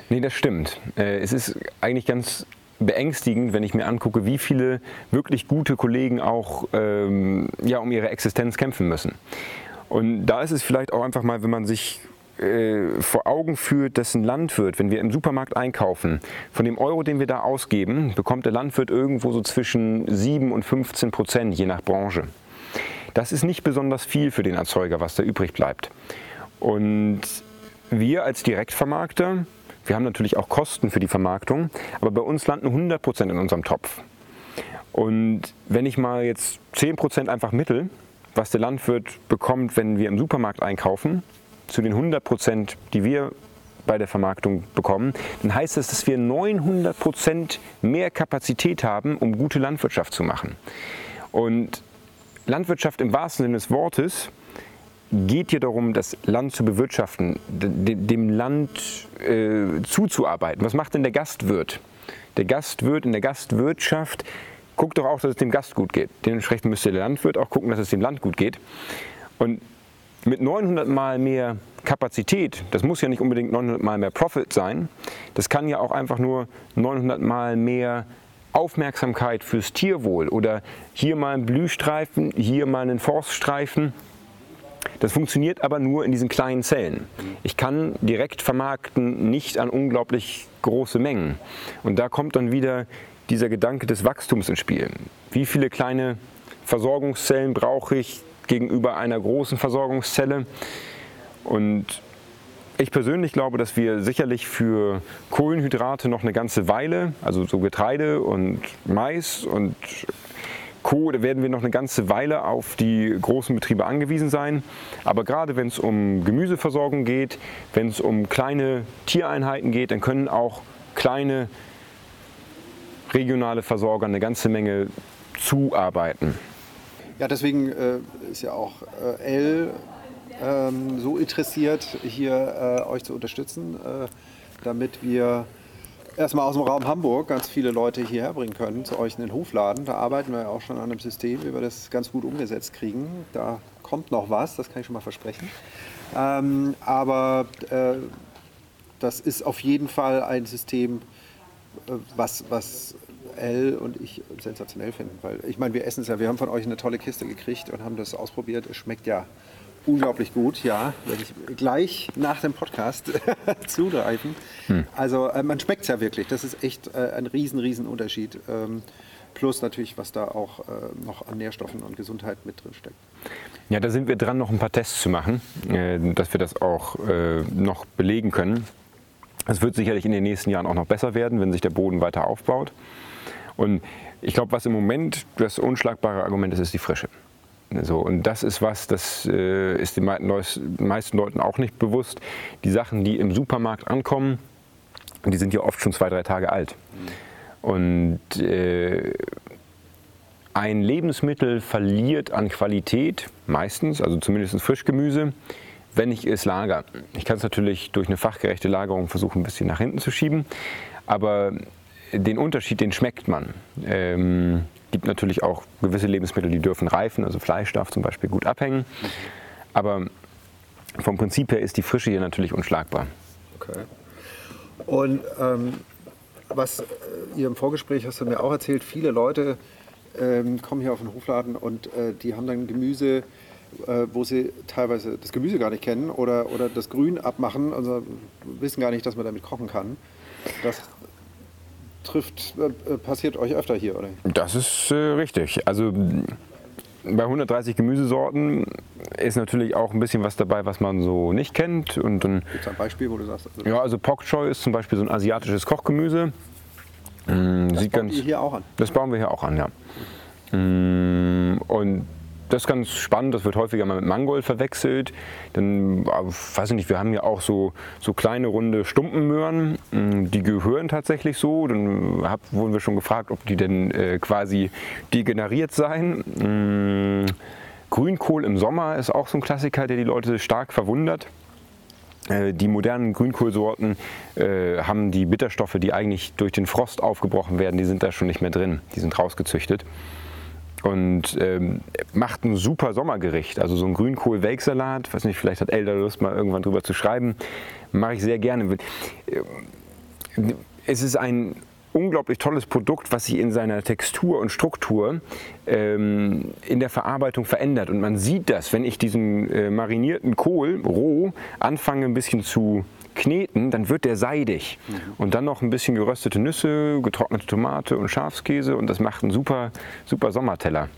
Nee, das stimmt. Äh, es ist eigentlich ganz beängstigend, wenn ich mir angucke, wie viele wirklich gute Kollegen auch ähm, ja, um ihre Existenz kämpfen müssen. Und da ist es vielleicht auch einfach mal, wenn man sich äh, vor Augen führt, dass ein Landwirt, wenn wir im Supermarkt einkaufen, von dem Euro, den wir da ausgeben, bekommt der Landwirt irgendwo so zwischen 7 und 15 Prozent, je nach Branche. Das ist nicht besonders viel für den Erzeuger, was da übrig bleibt. Und wir als Direktvermarkter, wir haben natürlich auch Kosten für die Vermarktung, aber bei uns landen 100 Prozent in unserem Topf. Und wenn ich mal jetzt 10 Prozent einfach mittel, was der Landwirt bekommt, wenn wir im Supermarkt einkaufen, zu den 100 Prozent, die wir bei der Vermarktung bekommen, dann heißt das, dass wir 900 Prozent mehr Kapazität haben, um gute Landwirtschaft zu machen. Und Landwirtschaft im wahrsten Sinne des Wortes geht hier darum, das Land zu bewirtschaften, dem Land äh, zuzuarbeiten. Was macht denn der Gastwirt? Der Gastwirt in der Gastwirtschaft guckt doch auch, dass es dem Gast gut geht. Dementsprechend müsste der Landwirt auch gucken, dass es dem Land gut geht. Und mit 900 Mal mehr Kapazität, das muss ja nicht unbedingt 900 Mal mehr Profit sein, das kann ja auch einfach nur 900 Mal mehr Aufmerksamkeit fürs Tierwohl oder hier mal ein Blühstreifen, hier mal einen Forststreifen. Das funktioniert aber nur in diesen kleinen Zellen. Ich kann direkt vermarkten, nicht an unglaublich große Mengen. Und da kommt dann wieder dieser Gedanke des Wachstums ins Spiel. Wie viele kleine Versorgungszellen brauche ich gegenüber einer großen Versorgungszelle? Und ich persönlich glaube, dass wir sicherlich für Kohlenhydrate noch eine ganze Weile, also so Getreide und Mais und Co., da werden wir noch eine ganze Weile auf die großen Betriebe angewiesen sein. Aber gerade wenn es um Gemüseversorgung geht, wenn es um kleine Tiereinheiten geht, dann können auch kleine regionale Versorger eine ganze Menge zuarbeiten. Ja, deswegen äh, ist ja auch äh, L ähm, so interessiert, hier äh, euch zu unterstützen, äh, damit wir erstmal aus dem Raum Hamburg ganz viele Leute hierher bringen können, zu euch in den Hofladen. Da arbeiten wir ja auch schon an einem System, wie wir das ganz gut umgesetzt kriegen. Da kommt noch was, das kann ich schon mal versprechen. Ähm, aber äh, das ist auf jeden Fall ein System, was, was L und ich sensationell finden. Weil ich meine, wir essen es ja, wir haben von euch eine tolle Kiste gekriegt und haben das ausprobiert. Es schmeckt ja unglaublich gut, ja. Werde ich gleich nach dem Podcast zugreifen. Hm. Also äh, man schmeckt es ja wirklich. Das ist echt äh, ein riesen, riesen Unterschied. Ähm, plus natürlich, was da auch äh, noch an Nährstoffen und Gesundheit mit drin steckt. Ja, da sind wir dran, noch ein paar Tests zu machen, äh, dass wir das auch äh, noch belegen können. Es wird sicherlich in den nächsten Jahren auch noch besser werden, wenn sich der Boden weiter aufbaut. Und ich glaube, was im Moment das unschlagbare Argument ist, ist die Frische. So, und das ist was, das äh, ist den meisten Leuten auch nicht bewusst. Die Sachen, die im Supermarkt ankommen, die sind ja oft schon zwei, drei Tage alt. Und äh, ein Lebensmittel verliert an Qualität, meistens, also zumindest Frischgemüse, wenn ich es lager. Ich kann es natürlich durch eine fachgerechte Lagerung versuchen, ein bisschen nach hinten zu schieben, aber den Unterschied, den schmeckt man. Ähm, gibt natürlich auch gewisse Lebensmittel, die dürfen reifen, also Fleisch darf zum Beispiel gut abhängen. Aber vom Prinzip her ist die Frische hier natürlich unschlagbar. Okay. Und ähm, was äh, ihr im Vorgespräch hast du mir auch erzählt, viele Leute ähm, kommen hier auf den Hofladen und äh, die haben dann Gemüse, äh, wo sie teilweise das Gemüse gar nicht kennen oder, oder das Grün abmachen, also wissen gar nicht, dass man damit kochen kann. Das trifft, äh, passiert euch öfter hier, oder? Das ist äh, richtig. Also bei 130 Gemüsesorten ist natürlich auch ein bisschen was dabei, was man so nicht kennt. Und dann, Gibt es ein Beispiel, wo du sagst? Also ja, also Pok Choi ist zum Beispiel so ein asiatisches Kochgemüse. Das Sieht bauen ganz, wir hier auch an? Das bauen wir hier auch an, ja. Mm, und das ist ganz spannend, das wird häufiger mal mit Mangold verwechselt. Dann, weiß ich nicht, wir haben ja auch so, so kleine runde Stumpenmöhren, mm, die gehören tatsächlich so. Dann hab, wurden wir schon gefragt, ob die denn äh, quasi degeneriert seien. Mhm. Grünkohl im Sommer ist auch so ein Klassiker, der die Leute stark verwundert. Äh, die modernen Grünkohlsorten äh, haben die Bitterstoffe, die eigentlich durch den Frost aufgebrochen werden, die sind da schon nicht mehr drin. Die sind rausgezüchtet und ähm, macht ein super Sommergericht. Also so ein Grünkohl-Welksalat, weiß nicht, vielleicht hat Elder Lust mal irgendwann drüber zu schreiben, mache ich sehr gerne. Es ist ein unglaublich tolles Produkt, was sich in seiner Textur und Struktur ähm, in der Verarbeitung verändert. Und man sieht das, wenn ich diesen äh, marinierten Kohl roh anfange ein bisschen zu kneten, dann wird der seidig. Mhm. Und dann noch ein bisschen geröstete Nüsse, getrocknete Tomate und Schafskäse und das macht einen super, super Sommerteller.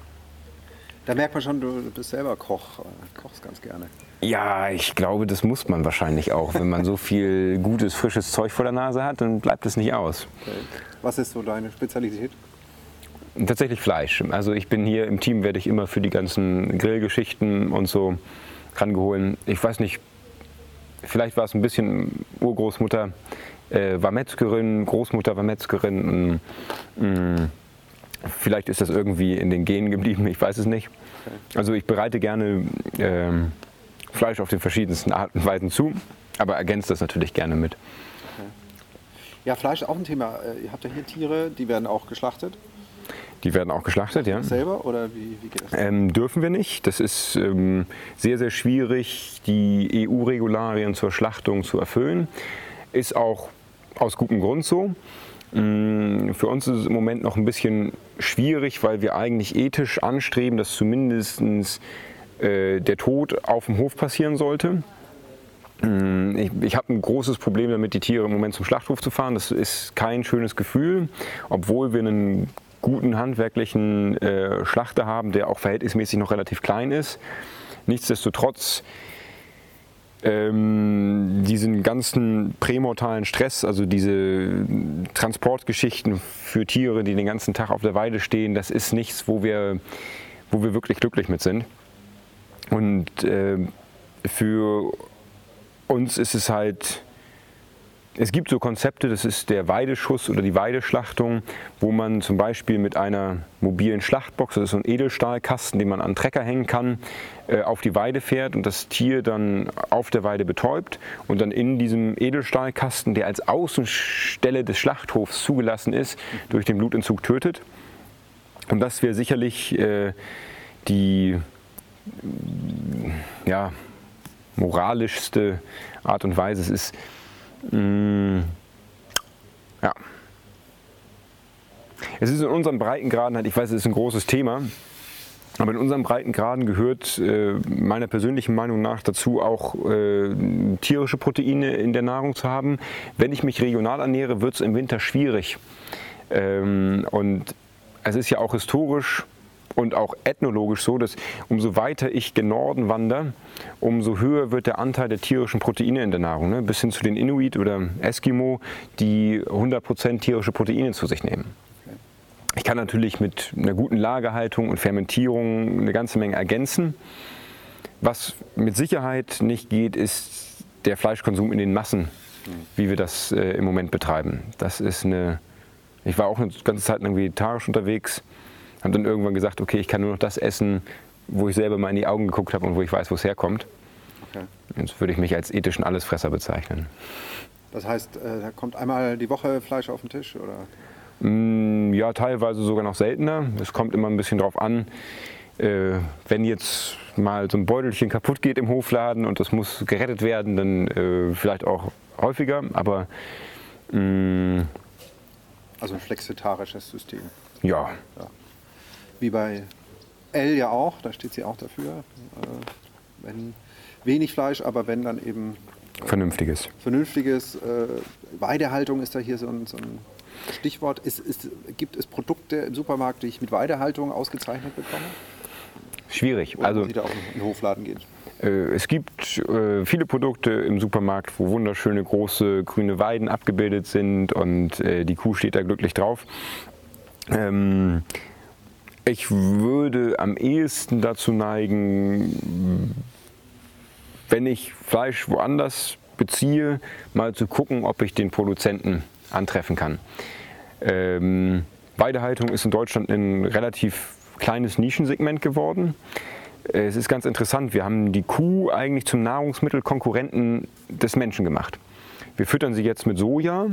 Da merkt man schon, du bist selber Koch, äh, kochst ganz gerne. Ja, ich glaube, das muss man wahrscheinlich auch. Wenn man so viel gutes, frisches Zeug vor der Nase hat, dann bleibt es nicht aus. Okay. Was ist so deine Spezialität? Tatsächlich Fleisch. Also ich bin hier im Team, werde ich immer für die ganzen Grillgeschichten und so rangeholt. Ich weiß nicht, vielleicht war es ein bisschen Urgroßmutter äh, war Metzgerin, Großmutter war Metzgerin. Mh, mm, vielleicht ist das irgendwie in den Genen geblieben, ich weiß es nicht. Also ich bereite gerne äh, Fleisch auf den verschiedensten Arten und Weisen zu, aber ergänzt das natürlich gerne mit. Ja, Fleisch ist auch ein Thema. Äh, ihr habt ja hier Tiere, die werden auch geschlachtet. Die werden auch geschlachtet, ja. Selber oder wie, wie geht das? Ähm, dürfen wir nicht. Das ist ähm, sehr, sehr schwierig, die EU-Regularien zur Schlachtung zu erfüllen. Ist auch aus gutem Grund so. Ähm, für uns ist es im Moment noch ein bisschen schwierig, weil wir eigentlich ethisch anstreben, dass zumindest äh, der Tod auf dem Hof passieren sollte. Mm, ich, ich habe ein großes Problem damit, die Tiere im Moment zum Schlachthof zu fahren. Das ist kein schönes Gefühl, obwohl wir einen guten handwerklichen äh, Schlachter haben, der auch verhältnismäßig noch relativ klein ist. Nichtsdestotrotz ähm, diesen ganzen prämortalen Stress, also diese Transportgeschichten für Tiere, die den ganzen Tag auf der Weide stehen, das ist nichts, wo wir, wo wir wirklich glücklich mit sind. Und äh, für uns ist es halt es gibt so Konzepte, das ist der Weideschuss oder die Weideschlachtung, wo man zum Beispiel mit einer mobilen Schlachtbox, das ist so ein Edelstahlkasten, den man an Trecker hängen kann, äh, auf die Weide fährt und das Tier dann auf der Weide betäubt und dann in diesem Edelstahlkasten, der als Außenstelle des Schlachthofs zugelassen ist, durch den Blutentzug tötet. Und das wäre sicherlich äh, die ja, moralischste Art und Weise. Es ist Mm, ja. Es ist in unseren Breitengraden halt, ich weiß, es ist ein großes Thema. Aber in unseren Breitengraden gehört äh, meiner persönlichen Meinung nach dazu auch äh, tierische Proteine in der Nahrung zu haben. Wenn ich mich regional ernähre, wird es im Winter schwierig. Ähm, und es ist ja auch historisch und auch ethnologisch so, dass umso weiter ich gen Norden wandere, umso höher wird der Anteil der tierischen Proteine in der Nahrung. Ne? Bis hin zu den Inuit oder Eskimo, die 100% tierische Proteine zu sich nehmen. Ich kann natürlich mit einer guten Lagerhaltung und Fermentierung eine ganze Menge ergänzen. Was mit Sicherheit nicht geht, ist der Fleischkonsum in den Massen, wie wir das äh, im Moment betreiben. Das ist eine. Ich war auch eine ganze Zeit lang vegetarisch unterwegs habe dann irgendwann gesagt, okay, ich kann nur noch das essen, wo ich selber mal in die Augen geguckt habe und wo ich weiß, wo es herkommt. Okay. Jetzt würde ich mich als ethischen Allesfresser bezeichnen. Das heißt, äh, da kommt einmal die Woche Fleisch auf den Tisch, oder? Mm, ja, teilweise sogar noch seltener. Es kommt immer ein bisschen drauf an. Äh, wenn jetzt mal so ein Beutelchen kaputt geht im Hofladen und das muss gerettet werden, dann äh, vielleicht auch häufiger. Aber mm, also ein flexitarisches System. Ja. ja wie bei L ja auch, da steht sie auch dafür. Äh, wenn wenig Fleisch, aber wenn dann eben äh, vernünftiges. Vernünftiges. Äh, Weidehaltung ist da hier so ein, so ein Stichwort. Ist, ist, gibt es Produkte im Supermarkt, die ich mit Weidehaltung ausgezeichnet bekomme? Schwierig. Oder also ich da auch in den Hofladen gehen? Es gibt äh, viele Produkte im Supermarkt, wo wunderschöne große grüne Weiden abgebildet sind und äh, die Kuh steht da glücklich drauf. Ähm, ich würde am ehesten dazu neigen, wenn ich Fleisch woanders beziehe, mal zu gucken, ob ich den Produzenten antreffen kann. Ähm, Weidehaltung ist in Deutschland ein relativ kleines Nischensegment geworden. Es ist ganz interessant, wir haben die Kuh eigentlich zum Nahrungsmittelkonkurrenten des Menschen gemacht. Wir füttern sie jetzt mit Soja,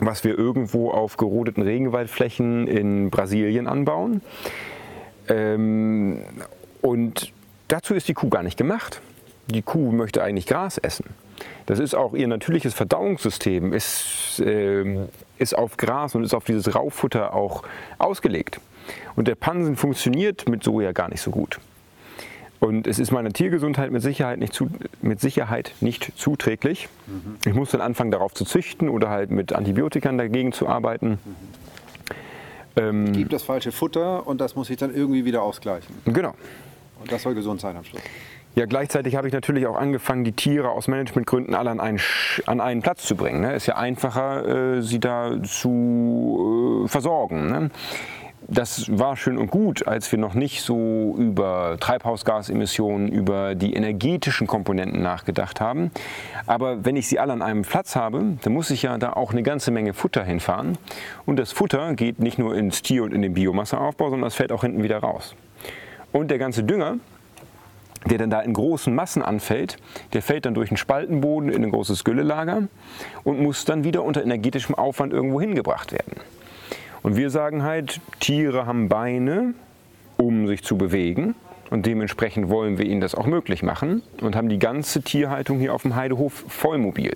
was wir irgendwo auf gerodeten Regenwaldflächen in Brasilien anbauen. Ähm, und dazu ist die Kuh gar nicht gemacht. Die Kuh möchte eigentlich Gras essen. Das ist auch ihr natürliches Verdauungssystem, ist, äh, ist auf Gras und ist auf dieses Rauffutter auch ausgelegt. Und der Pansen funktioniert mit Soja gar nicht so gut. Und es ist meiner Tiergesundheit mit Sicherheit nicht, zu, mit Sicherheit nicht zuträglich. Mhm. Ich muss dann anfangen, darauf zu züchten oder halt mit Antibiotikern dagegen zu arbeiten. Mhm. Ähm, ich gebe das falsche Futter und das muss ich dann irgendwie wieder ausgleichen. Genau. Und das soll gesund sein am Schluss. Ja, gleichzeitig habe ich natürlich auch angefangen, die Tiere aus Managementgründen alle an einen, an einen Platz zu bringen. Ne? ist ja einfacher, äh, sie da zu äh, versorgen. Ne? Das war schön und gut, als wir noch nicht so über Treibhausgasemissionen, über die energetischen Komponenten nachgedacht haben. Aber wenn ich sie alle an einem Platz habe, dann muss ich ja da auch eine ganze Menge Futter hinfahren. Und das Futter geht nicht nur ins Tier- und in den Biomasseaufbau, sondern es fällt auch hinten wieder raus. Und der ganze Dünger, der dann da in großen Massen anfällt, der fällt dann durch einen Spaltenboden in ein großes Güllelager und muss dann wieder unter energetischem Aufwand irgendwo hingebracht werden. Und wir sagen halt, Tiere haben Beine, um sich zu bewegen. Und dementsprechend wollen wir ihnen das auch möglich machen und haben die ganze Tierhaltung hier auf dem Heidehof vollmobil.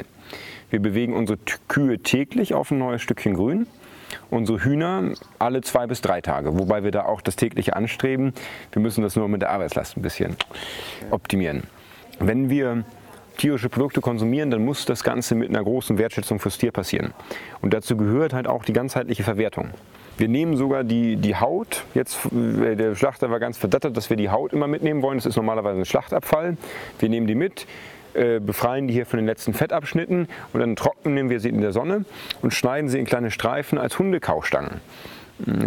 Wir bewegen unsere Kühe täglich auf ein neues Stückchen Grün, unsere Hühner alle zwei bis drei Tage, wobei wir da auch das tägliche anstreben. Wir müssen das nur mit der Arbeitslast ein bisschen optimieren. Wenn wir tierische Produkte konsumieren, dann muss das Ganze mit einer großen Wertschätzung fürs Tier passieren. Und dazu gehört halt auch die ganzheitliche Verwertung. Wir nehmen sogar die, die Haut, jetzt äh, der Schlachter war ganz verdattert, dass wir die Haut immer mitnehmen wollen. Das ist normalerweise ein Schlachtabfall. Wir nehmen die mit, äh, befreien die hier von den letzten Fettabschnitten und dann trocknen wir sie in der Sonne und schneiden sie in kleine Streifen als Hundekaustangen.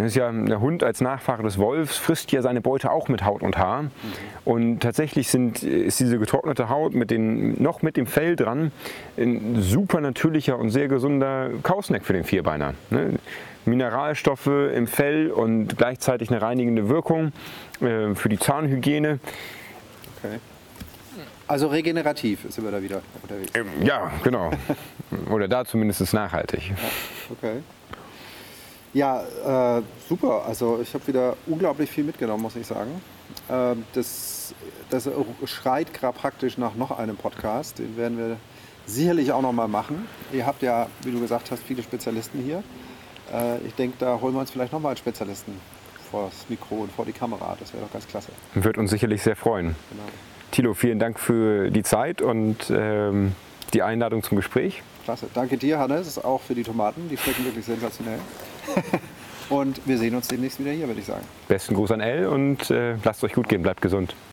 Ist ja, der Hund als Nachfahre des Wolfs frisst ja seine Beute auch mit Haut und Haar. Und tatsächlich sind, ist diese getrocknete Haut mit den, noch mit dem Fell dran ein super natürlicher und sehr gesunder Kausnack für den Vierbeiner. Ne? Mineralstoffe im Fell und gleichzeitig eine reinigende Wirkung äh, für die Zahnhygiene. Okay. Also regenerativ sind wir da wieder unterwegs. Ähm, ja, genau. Oder da zumindest nachhaltig. Ja, okay. Ja, äh, super. Also ich habe wieder unglaublich viel mitgenommen, muss ich sagen. Äh, das, das schreit gerade praktisch nach noch einem Podcast. Den werden wir sicherlich auch noch mal machen. Ihr habt ja, wie du gesagt hast, viele Spezialisten hier. Äh, ich denke, da holen wir uns vielleicht noch mal einen Spezialisten vor das Mikro und vor die Kamera. Das wäre doch ganz klasse. Wird uns sicherlich sehr freuen. Genau. Thilo, vielen Dank für die Zeit und ähm, die Einladung zum Gespräch. Klasse. Danke dir, Hannes, auch für die Tomaten. Die schmecken wirklich sensationell. und wir sehen uns demnächst wieder hier, würde ich sagen. Besten Gruß an Elle und äh, lasst es euch gut gehen, bleibt gesund.